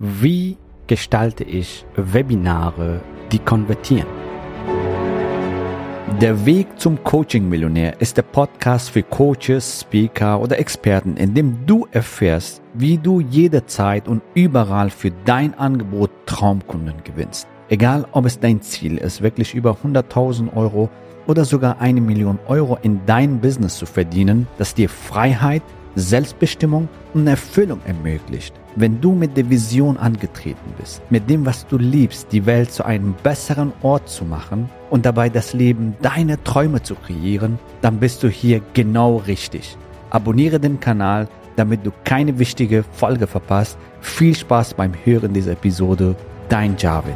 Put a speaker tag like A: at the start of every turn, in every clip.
A: Wie gestalte ich Webinare, die konvertieren? Der Weg zum Coaching-Millionär ist der Podcast für Coaches, Speaker oder Experten, in dem du erfährst, wie du jederzeit und überall für dein Angebot Traumkunden gewinnst. Egal, ob es dein Ziel ist, wirklich über 100.000 Euro oder sogar eine Million Euro in dein Business zu verdienen, das dir Freiheit, Selbstbestimmung und Erfüllung ermöglicht. Wenn du mit der Vision angetreten bist, mit dem, was du liebst, die Welt zu einem besseren Ort zu machen und dabei das Leben deiner Träume zu kreieren, dann bist du hier genau richtig. Abonniere den Kanal, damit du keine wichtige Folge verpasst. Viel Spaß beim Hören dieser Episode. Dein Javid.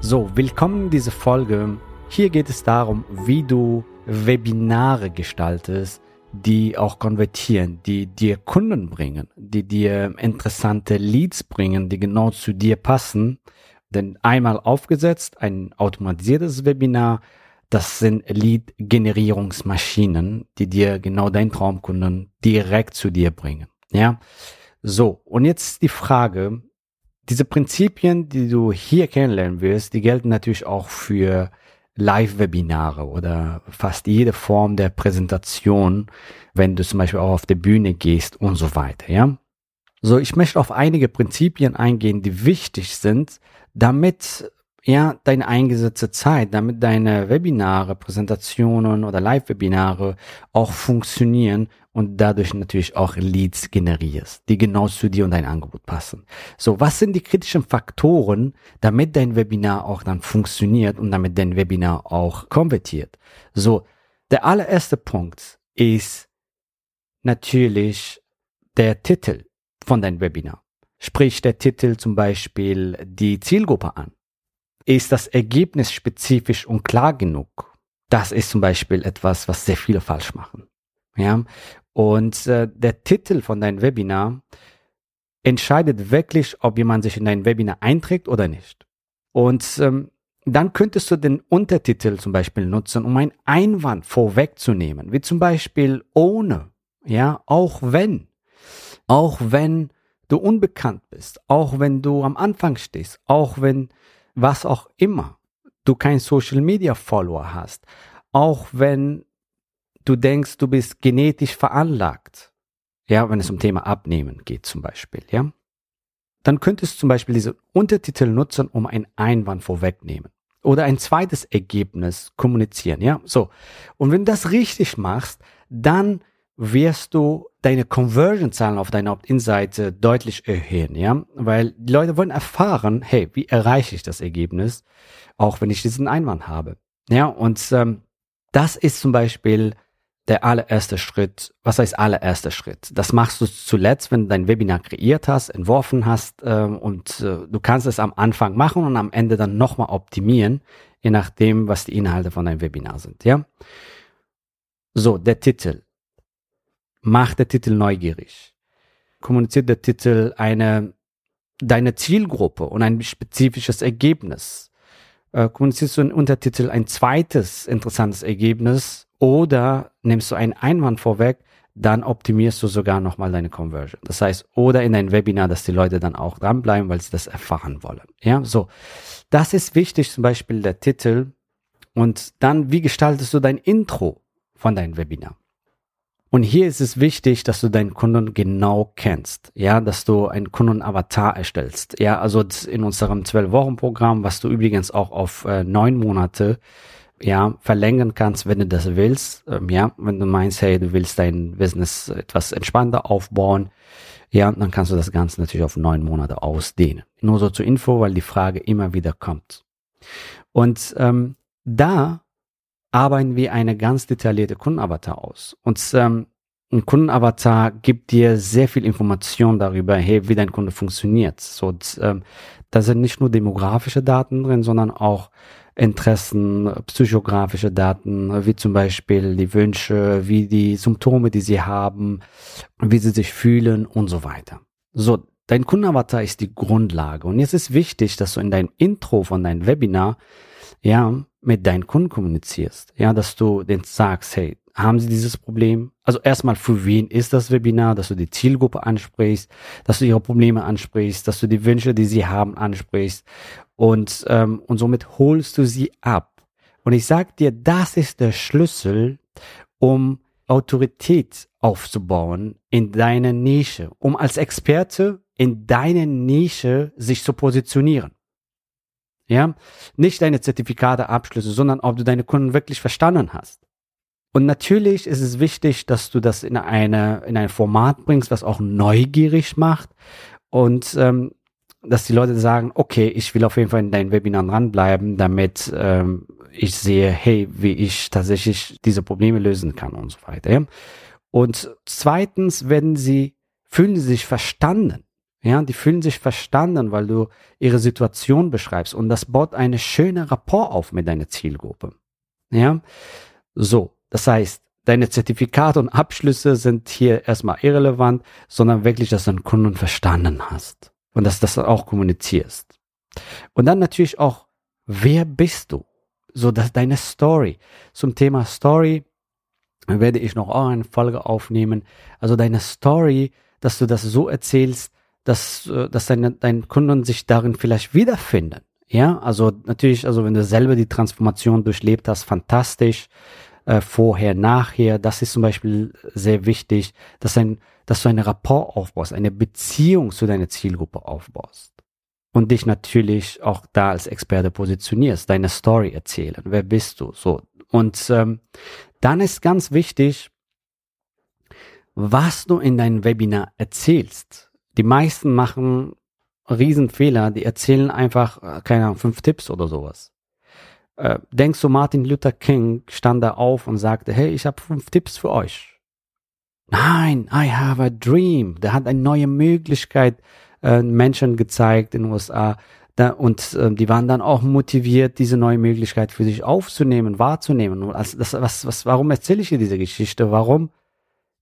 A: So, willkommen in dieser Folge. Hier geht es darum, wie du Webinare gestaltest, die auch konvertieren, die dir Kunden bringen, die dir interessante Leads bringen, die genau zu dir passen. Denn einmal aufgesetzt, ein automatisiertes Webinar, das sind Lead-Generierungsmaschinen, die dir genau deinen Traumkunden direkt zu dir bringen. Ja, so. Und jetzt die Frage, diese Prinzipien, die du hier kennenlernen wirst, die gelten natürlich auch für Live-Webinare oder fast jede Form der Präsentation, wenn du zum Beispiel auch auf der Bühne gehst und so weiter, ja. So, ich möchte auf einige Prinzipien eingehen, die wichtig sind, damit ja, deine eingesetzte Zeit, damit deine Webinare, Präsentationen oder Live-Webinare auch funktionieren und dadurch natürlich auch Leads generierst, die genau zu dir und dein Angebot passen. So, was sind die kritischen Faktoren, damit dein Webinar auch dann funktioniert und damit dein Webinar auch konvertiert? So, der allererste Punkt ist natürlich der Titel von deinem Webinar. Sprich der Titel zum Beispiel die Zielgruppe an ist das Ergebnis spezifisch und klar genug? Das ist zum Beispiel etwas, was sehr viele falsch machen. Ja, und äh, der Titel von deinem Webinar entscheidet wirklich, ob jemand sich in dein Webinar einträgt oder nicht. Und ähm, dann könntest du den Untertitel zum Beispiel nutzen, um einen Einwand vorwegzunehmen, wie zum Beispiel ohne, ja, auch wenn, auch wenn du unbekannt bist, auch wenn du am Anfang stehst, auch wenn was auch immer, du kein Social Media Follower hast, auch wenn du denkst, du bist genetisch veranlagt, ja, wenn es um Thema Abnehmen geht zum Beispiel, ja, dann könntest du zum Beispiel diese Untertitel nutzen, um einen Einwand vorwegnehmen oder ein zweites Ergebnis kommunizieren, ja, so. Und wenn du das richtig machst, dann wirst du deine Conversion-Zahlen auf deiner Opt-in-Seite deutlich erhöhen, ja, weil die Leute wollen erfahren, hey, wie erreiche ich das Ergebnis, auch wenn ich diesen Einwand habe, ja, und ähm, das ist zum Beispiel der allererste Schritt. Was heißt allererster Schritt? Das machst du zuletzt, wenn du dein Webinar kreiert hast, entworfen hast ähm, und äh, du kannst es am Anfang machen und am Ende dann nochmal optimieren, je nachdem, was die Inhalte von deinem Webinar sind, ja. So, der Titel macht der Titel neugierig. Kommuniziert der Titel eine, deine Zielgruppe und ein spezifisches Ergebnis. Äh, kommunizierst du in Untertitel ein zweites interessantes Ergebnis oder nimmst du einen Einwand vorweg, dann optimierst du sogar nochmal deine Conversion. Das heißt, oder in dein Webinar, dass die Leute dann auch dranbleiben, weil sie das erfahren wollen. Ja, so. Das ist wichtig, zum Beispiel der Titel. Und dann, wie gestaltest du dein Intro von deinem Webinar? Und hier ist es wichtig, dass du deinen Kunden genau kennst, ja, dass du einen Kundenavatar erstellst, ja, also in unserem zwölf Wochen Programm, was du übrigens auch auf äh, neun Monate ja, verlängern kannst, wenn du das willst, ähm, ja, wenn du meinst, hey, du willst dein Business etwas entspannter aufbauen, ja, dann kannst du das Ganze natürlich auf neun Monate ausdehnen. Nur so zur Info, weil die Frage immer wieder kommt. Und ähm, da arbeiten wir eine ganz detaillierte Kundenavatar aus. Und ähm, ein Kundenavatar gibt dir sehr viel Information darüber, hey, wie dein Kunde funktioniert. So, ähm, da sind nicht nur demografische Daten drin, sondern auch Interessen, psychografische Daten, wie zum Beispiel die Wünsche, wie die Symptome, die sie haben, wie sie sich fühlen und so weiter. So, dein Kundenavatar ist die Grundlage. Und jetzt ist wichtig, dass du in deinem Intro von deinem Webinar, ja, mit deinen Kunden kommunizierst. Ja, dass du den sagst, hey, haben sie dieses Problem? Also erstmal, für wen ist das Webinar, dass du die Zielgruppe ansprichst, dass du ihre Probleme ansprichst, dass du die Wünsche, die sie haben, ansprichst und, ähm, und somit holst du sie ab. Und ich sag dir, das ist der Schlüssel, um Autorität aufzubauen in deiner Nische, um als Experte in deiner Nische sich zu positionieren. Ja, nicht deine Zertifikate, Abschlüsse, sondern ob du deine Kunden wirklich verstanden hast. Und natürlich ist es wichtig, dass du das in eine in ein Format bringst, was auch neugierig macht und ähm, dass die Leute sagen, okay, ich will auf jeden Fall in deinen Webinaren dranbleiben, damit ähm, ich sehe, hey, wie ich tatsächlich diese Probleme lösen kann und so weiter. Ja? Und zweitens werden sie, fühlen sie sich verstanden. Ja, die fühlen sich verstanden, weil du ihre Situation beschreibst und das baut eine schöne Rapport auf mit deiner Zielgruppe. Ja, so. Das heißt, deine Zertifikate und Abschlüsse sind hier erstmal irrelevant, sondern wirklich, dass du den Kunden verstanden hast und dass du das auch kommunizierst. Und dann natürlich auch, wer bist du? So, dass deine Story. Zum Thema Story werde ich noch auch eine Folge aufnehmen. Also deine Story, dass du das so erzählst, dass, äh, dass deine, deine Kunden sich darin vielleicht wiederfinden. Ja, also natürlich, also wenn du selber die Transformation durchlebt hast, fantastisch. Äh, vorher, nachher, das ist zum Beispiel sehr wichtig, dass, ein, dass du eine Rapport aufbaust, eine Beziehung zu deiner Zielgruppe aufbaust. Und dich natürlich auch da als Experte positionierst, deine Story erzählen. Wer bist du? So. Und ähm, dann ist ganz wichtig, was du in deinem Webinar erzählst. Die meisten machen Riesenfehler, die erzählen einfach, äh, keine Ahnung, fünf Tipps oder sowas. Äh, denkst du, Martin Luther King stand da auf und sagte, hey, ich habe fünf Tipps für euch. Nein, I have a dream. Der hat eine neue Möglichkeit äh, Menschen gezeigt in den USA. Da, und äh, die waren dann auch motiviert, diese neue Möglichkeit für sich aufzunehmen, wahrzunehmen. Und also das, was, was, warum erzähle ich dir diese Geschichte? Warum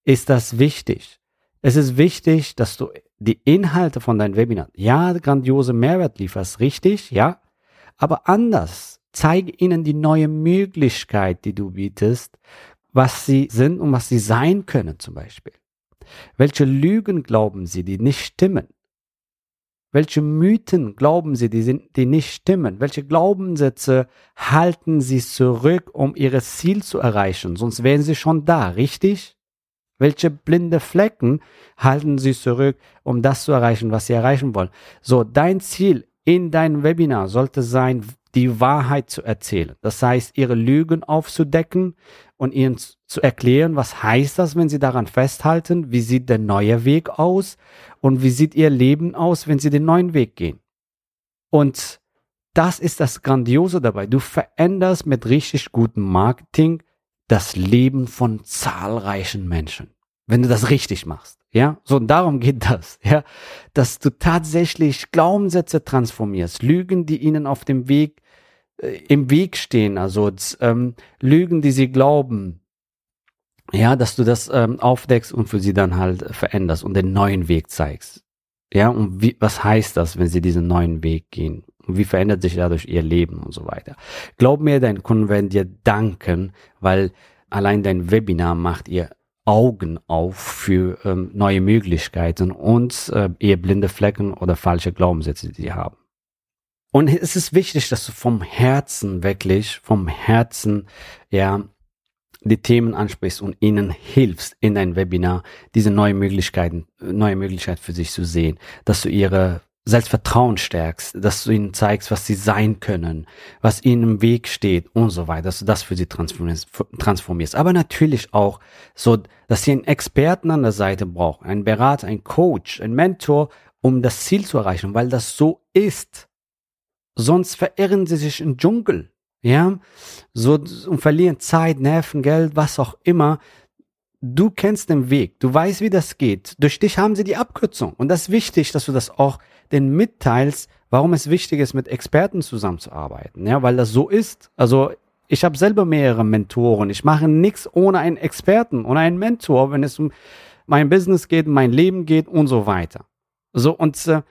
A: ist das wichtig? Es ist wichtig, dass du die Inhalte von deinem Webinar, ja, grandiose Mehrwert lieferst, richtig, ja, aber anders. Zeige ihnen die neue Möglichkeit, die du bietest, was sie sind und was sie sein können zum Beispiel. Welche Lügen glauben sie, die nicht stimmen? Welche Mythen glauben sie, die, sind, die nicht stimmen? Welche Glaubenssätze halten sie zurück, um ihr Ziel zu erreichen? Sonst wären sie schon da, richtig? Welche blinde Flecken halten sie zurück, um das zu erreichen, was sie erreichen wollen? So, dein Ziel in deinem Webinar sollte sein, die Wahrheit zu erzählen. Das heißt, ihre Lügen aufzudecken und ihnen zu erklären, was heißt das, wenn sie daran festhalten, wie sieht der neue Weg aus und wie sieht ihr Leben aus, wenn sie den neuen Weg gehen. Und das ist das Grandiose dabei. Du veränderst mit richtig gutem Marketing das Leben von zahlreichen Menschen, wenn du das richtig machst. Ja, so darum geht das, ja, dass du tatsächlich Glaubenssätze transformierst, Lügen, die ihnen auf dem Weg im Weg stehen, also ähm, Lügen, die sie glauben, ja, dass du das ähm, aufdeckst und für sie dann halt veränderst und den neuen Weg zeigst. Ja, und wie, was heißt das, wenn sie diesen neuen Weg gehen? Und wie verändert sich dadurch ihr Leben und so weiter? Glaub mir, deine Kunden werden dir danken, weil allein dein Webinar macht ihr Augen auf für ähm, neue Möglichkeiten und äh, eher blinde Flecken oder falsche Glaubenssätze, die sie haben. Und es ist wichtig, dass du vom Herzen wirklich, vom Herzen, ja, die Themen ansprichst und ihnen hilfst in dein Webinar, diese neue Möglichkeiten, neue Möglichkeit für sich zu sehen, dass du ihre Selbstvertrauen stärkst, dass du ihnen zeigst, was sie sein können, was ihnen im Weg steht und so weiter, dass du das für sie transformierst. Aber natürlich auch so, dass sie einen Experten an der Seite brauchen, einen Berater, einen Coach, einen Mentor, um das Ziel zu erreichen, weil das so ist. Sonst verirren sie sich im Dschungel, ja, so und verlieren Zeit, Nerven, Geld, was auch immer, du kennst den Weg, du weißt, wie das geht. Durch dich haben sie die Abkürzung. Und das ist wichtig, dass du das auch den mitteilst, warum es wichtig ist, mit Experten zusammenzuarbeiten. Ja, weil das so ist. Also ich habe selber mehrere Mentoren. Ich mache nichts ohne einen Experten, ohne einen Mentor, wenn es um mein Business geht, mein Leben geht und so weiter. So und äh,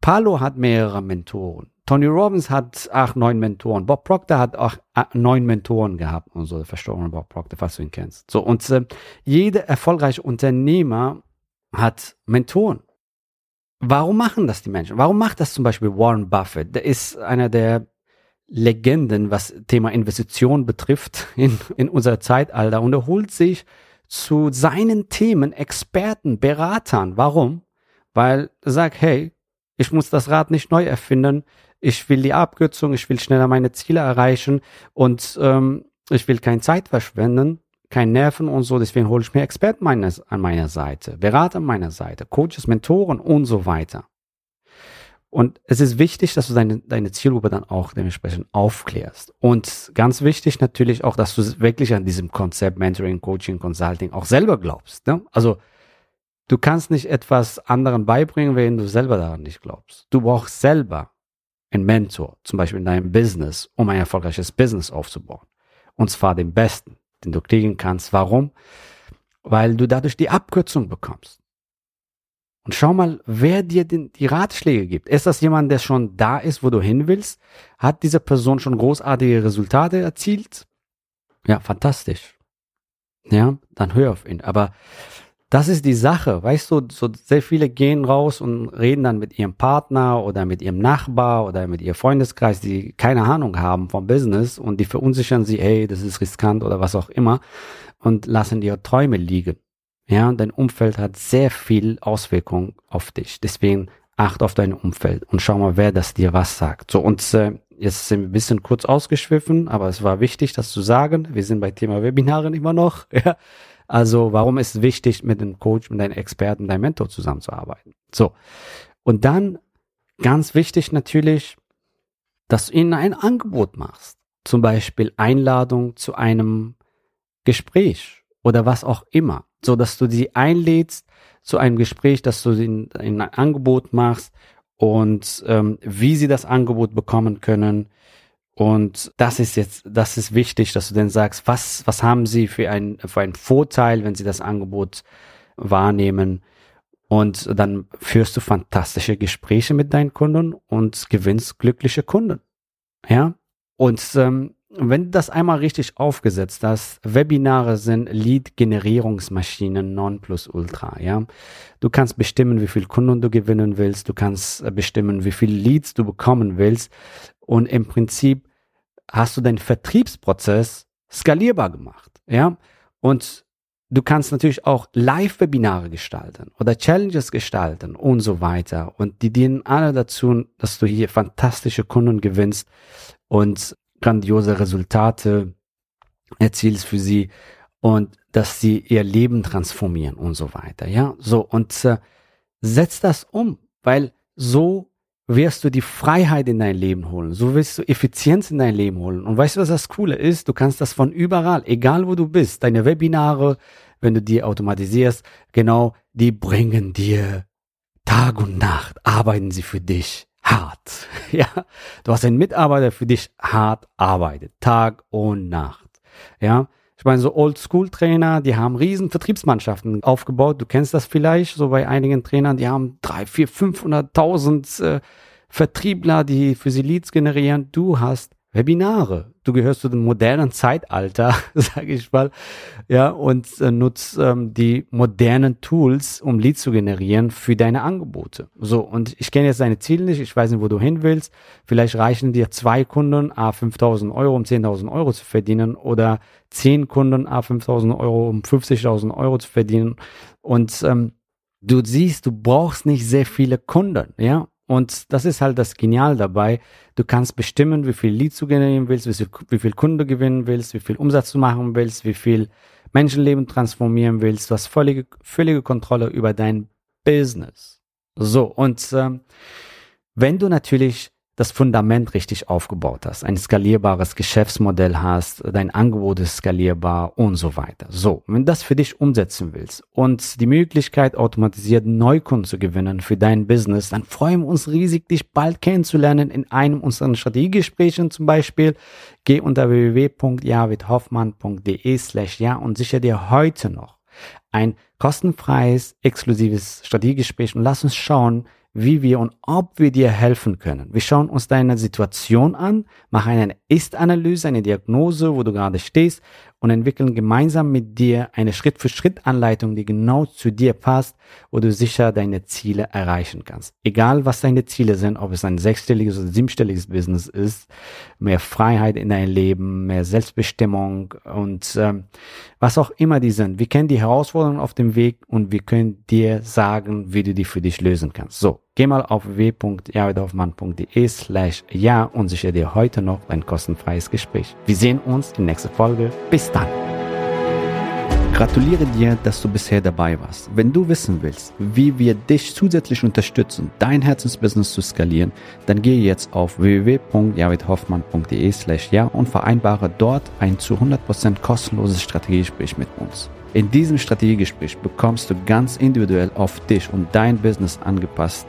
A: Palo hat mehrere Mentoren. Tony Robbins hat acht, neun Mentoren. Bob Proctor hat auch neun Mentoren gehabt und so, der verstorbene Bob Proctor, falls du ihn kennst. So, und äh, jeder erfolgreiche Unternehmer hat Mentoren. Warum machen das die Menschen? Warum macht das zum Beispiel Warren Buffett? Der ist einer der Legenden, was Thema Investition betrifft in, in unser Zeitalter und er holt sich zu seinen Themen Experten, Beratern. Warum? Weil er sagt, hey, ich muss das Rad nicht neu erfinden. Ich will die Abkürzung, ich will schneller meine Ziele erreichen und ähm, ich will keine Zeit verschwenden, kein Nerven und so. Deswegen hole ich mir Experten meines, an meiner Seite, Berater an meiner Seite, Coaches, Mentoren und so weiter. Und es ist wichtig, dass du deine, deine Zielgruppe dann auch dementsprechend aufklärst. Und ganz wichtig natürlich auch, dass du wirklich an diesem Konzept Mentoring, Coaching, Consulting auch selber glaubst. Ne? Also du kannst nicht etwas anderen beibringen, wenn du selber daran nicht glaubst. Du brauchst selber einen Mentor, zum Beispiel in deinem Business, um ein erfolgreiches Business aufzubauen. Und zwar den besten, den du kriegen kannst. Warum? Weil du dadurch die Abkürzung bekommst. Und schau mal, wer dir den, die Ratschläge gibt. Ist das jemand, der schon da ist, wo du hin willst? Hat diese Person schon großartige Resultate erzielt? Ja, fantastisch. Ja, dann hör auf ihn. Aber das ist die Sache, weißt du, so sehr viele gehen raus und reden dann mit ihrem Partner oder mit ihrem Nachbar oder mit ihrem Freundeskreis, die keine Ahnung haben vom Business und die verunsichern sie, hey, das ist riskant oder was auch immer und lassen ihre Träume liegen. Ja, dein Umfeld hat sehr viel Auswirkung auf dich. Deswegen acht auf dein Umfeld und schau mal, wer das dir was sagt. So, und äh, jetzt sind wir ein bisschen kurz ausgeschwiffen, aber es war wichtig, das zu sagen. Wir sind bei Thema Webinaren immer noch. Ja. Also, warum ist es wichtig, mit dem Coach, mit deinem Experten, deinem Mentor zusammenzuarbeiten? So. Und dann, ganz wichtig natürlich, dass du ihnen ein Angebot machst. Zum Beispiel Einladung zu einem Gespräch oder was auch immer so dass du sie einlädst zu einem Gespräch, dass du ihnen ein Angebot machst und ähm, wie sie das Angebot bekommen können. Und das ist jetzt, das ist wichtig, dass du dann sagst, was, was haben sie für ein, für einen Vorteil, wenn sie das Angebot wahrnehmen. Und dann führst du fantastische Gespräche mit deinen Kunden und gewinnst glückliche Kunden. Ja. Und ähm, wenn du das einmal richtig aufgesetzt hast, Webinare sind Lead-Generierungsmaschinen non plus ultra, ja. Du kannst bestimmen, wie viel Kunden du gewinnen willst, du kannst äh, bestimmen, wie viel Leads du bekommen willst und im Prinzip hast du deinen Vertriebsprozess skalierbar gemacht, ja. Und du kannst natürlich auch Live-Webinare gestalten oder Challenges gestalten und so weiter und die dienen alle dazu, dass du hier fantastische Kunden gewinnst und grandiose Resultate erzielst für sie und dass sie ihr Leben transformieren und so weiter. Ja, so und äh, setz das um, weil so wirst du die Freiheit in dein Leben holen. So wirst du Effizienz in dein Leben holen. Und weißt du, was das Coole ist? Du kannst das von überall, egal wo du bist. Deine Webinare, wenn du die automatisierst, genau, die bringen dir Tag und Nacht, arbeiten sie für dich hart. Ja, du hast einen Mitarbeiter, der für dich hart arbeitet, Tag und Nacht. Ja, ich meine, so Old-School-Trainer, die haben riesen Vertriebsmannschaften aufgebaut. Du kennst das vielleicht, so bei einigen Trainern, die haben drei, vier, 500.000 äh, Vertriebler, die für sie Leads generieren. Du hast Webinare. Du gehörst zu dem modernen Zeitalter, sage ich mal, ja, und äh, nutzt ähm, die modernen Tools, um Leads zu generieren für deine Angebote. So, und ich kenne jetzt deine Ziele nicht, ich weiß nicht, wo du hin willst. Vielleicht reichen dir zwei Kunden, a 5.000 Euro, um 10.000 Euro zu verdienen oder zehn Kunden, a 5.000 Euro, um 50.000 Euro zu verdienen. Und ähm, du siehst, du brauchst nicht sehr viele Kunden, ja, und das ist halt das Genial dabei. Du kannst bestimmen, wie viel Leads du generieren willst, wie viel, wie viel Kunde gewinnen willst, wie viel Umsatz du machen willst, wie viel Menschenleben transformieren willst. Du hast völlige, völlige Kontrolle über dein Business. So, und ähm, wenn du natürlich das Fundament richtig aufgebaut hast, ein skalierbares Geschäftsmodell hast, dein Angebot ist skalierbar und so weiter. So, wenn du das für dich umsetzen willst und die Möglichkeit automatisiert Neukunden zu gewinnen für dein Business, dann freuen wir uns riesig, dich bald kennenzulernen in einem unserer Strategiegesprächen zum Beispiel. Geh unter www.javidhoffmann.de slash ja und sicher dir heute noch ein kostenfreies, exklusives Strategiegespräch und lass uns schauen, wie wir und ob wir dir helfen können. Wir schauen uns deine Situation an, machen eine Ist-Analyse, eine Diagnose, wo du gerade stehst und entwickeln gemeinsam mit dir eine Schritt-für-Schritt-Anleitung, die genau zu dir passt, wo du sicher deine Ziele erreichen kannst. Egal, was deine Ziele sind, ob es ein sechsstelliges oder siebenstelliges Business ist, mehr Freiheit in dein Leben, mehr Selbstbestimmung und ähm, was auch immer die sind. Wir kennen die Herausforderungen auf dem Weg und wir können dir sagen, wie du die für dich lösen kannst. So, geh mal auf www.jaredorfmann.de slash ja und sichere dir heute noch ein kostenfreies Gespräch. Wir sehen uns in der nächsten Folge. Bis dann. Gratuliere dir, dass du bisher dabei warst. Wenn du wissen willst, wie wir dich zusätzlich unterstützen, dein Herzensbusiness zu skalieren, dann gehe jetzt auf www.javidhoffmann.de slash ja und vereinbare dort ein zu 100% kostenloses Strategiegespräch mit uns. In diesem Strategiegespräch bekommst du ganz individuell auf dich und dein Business angepasst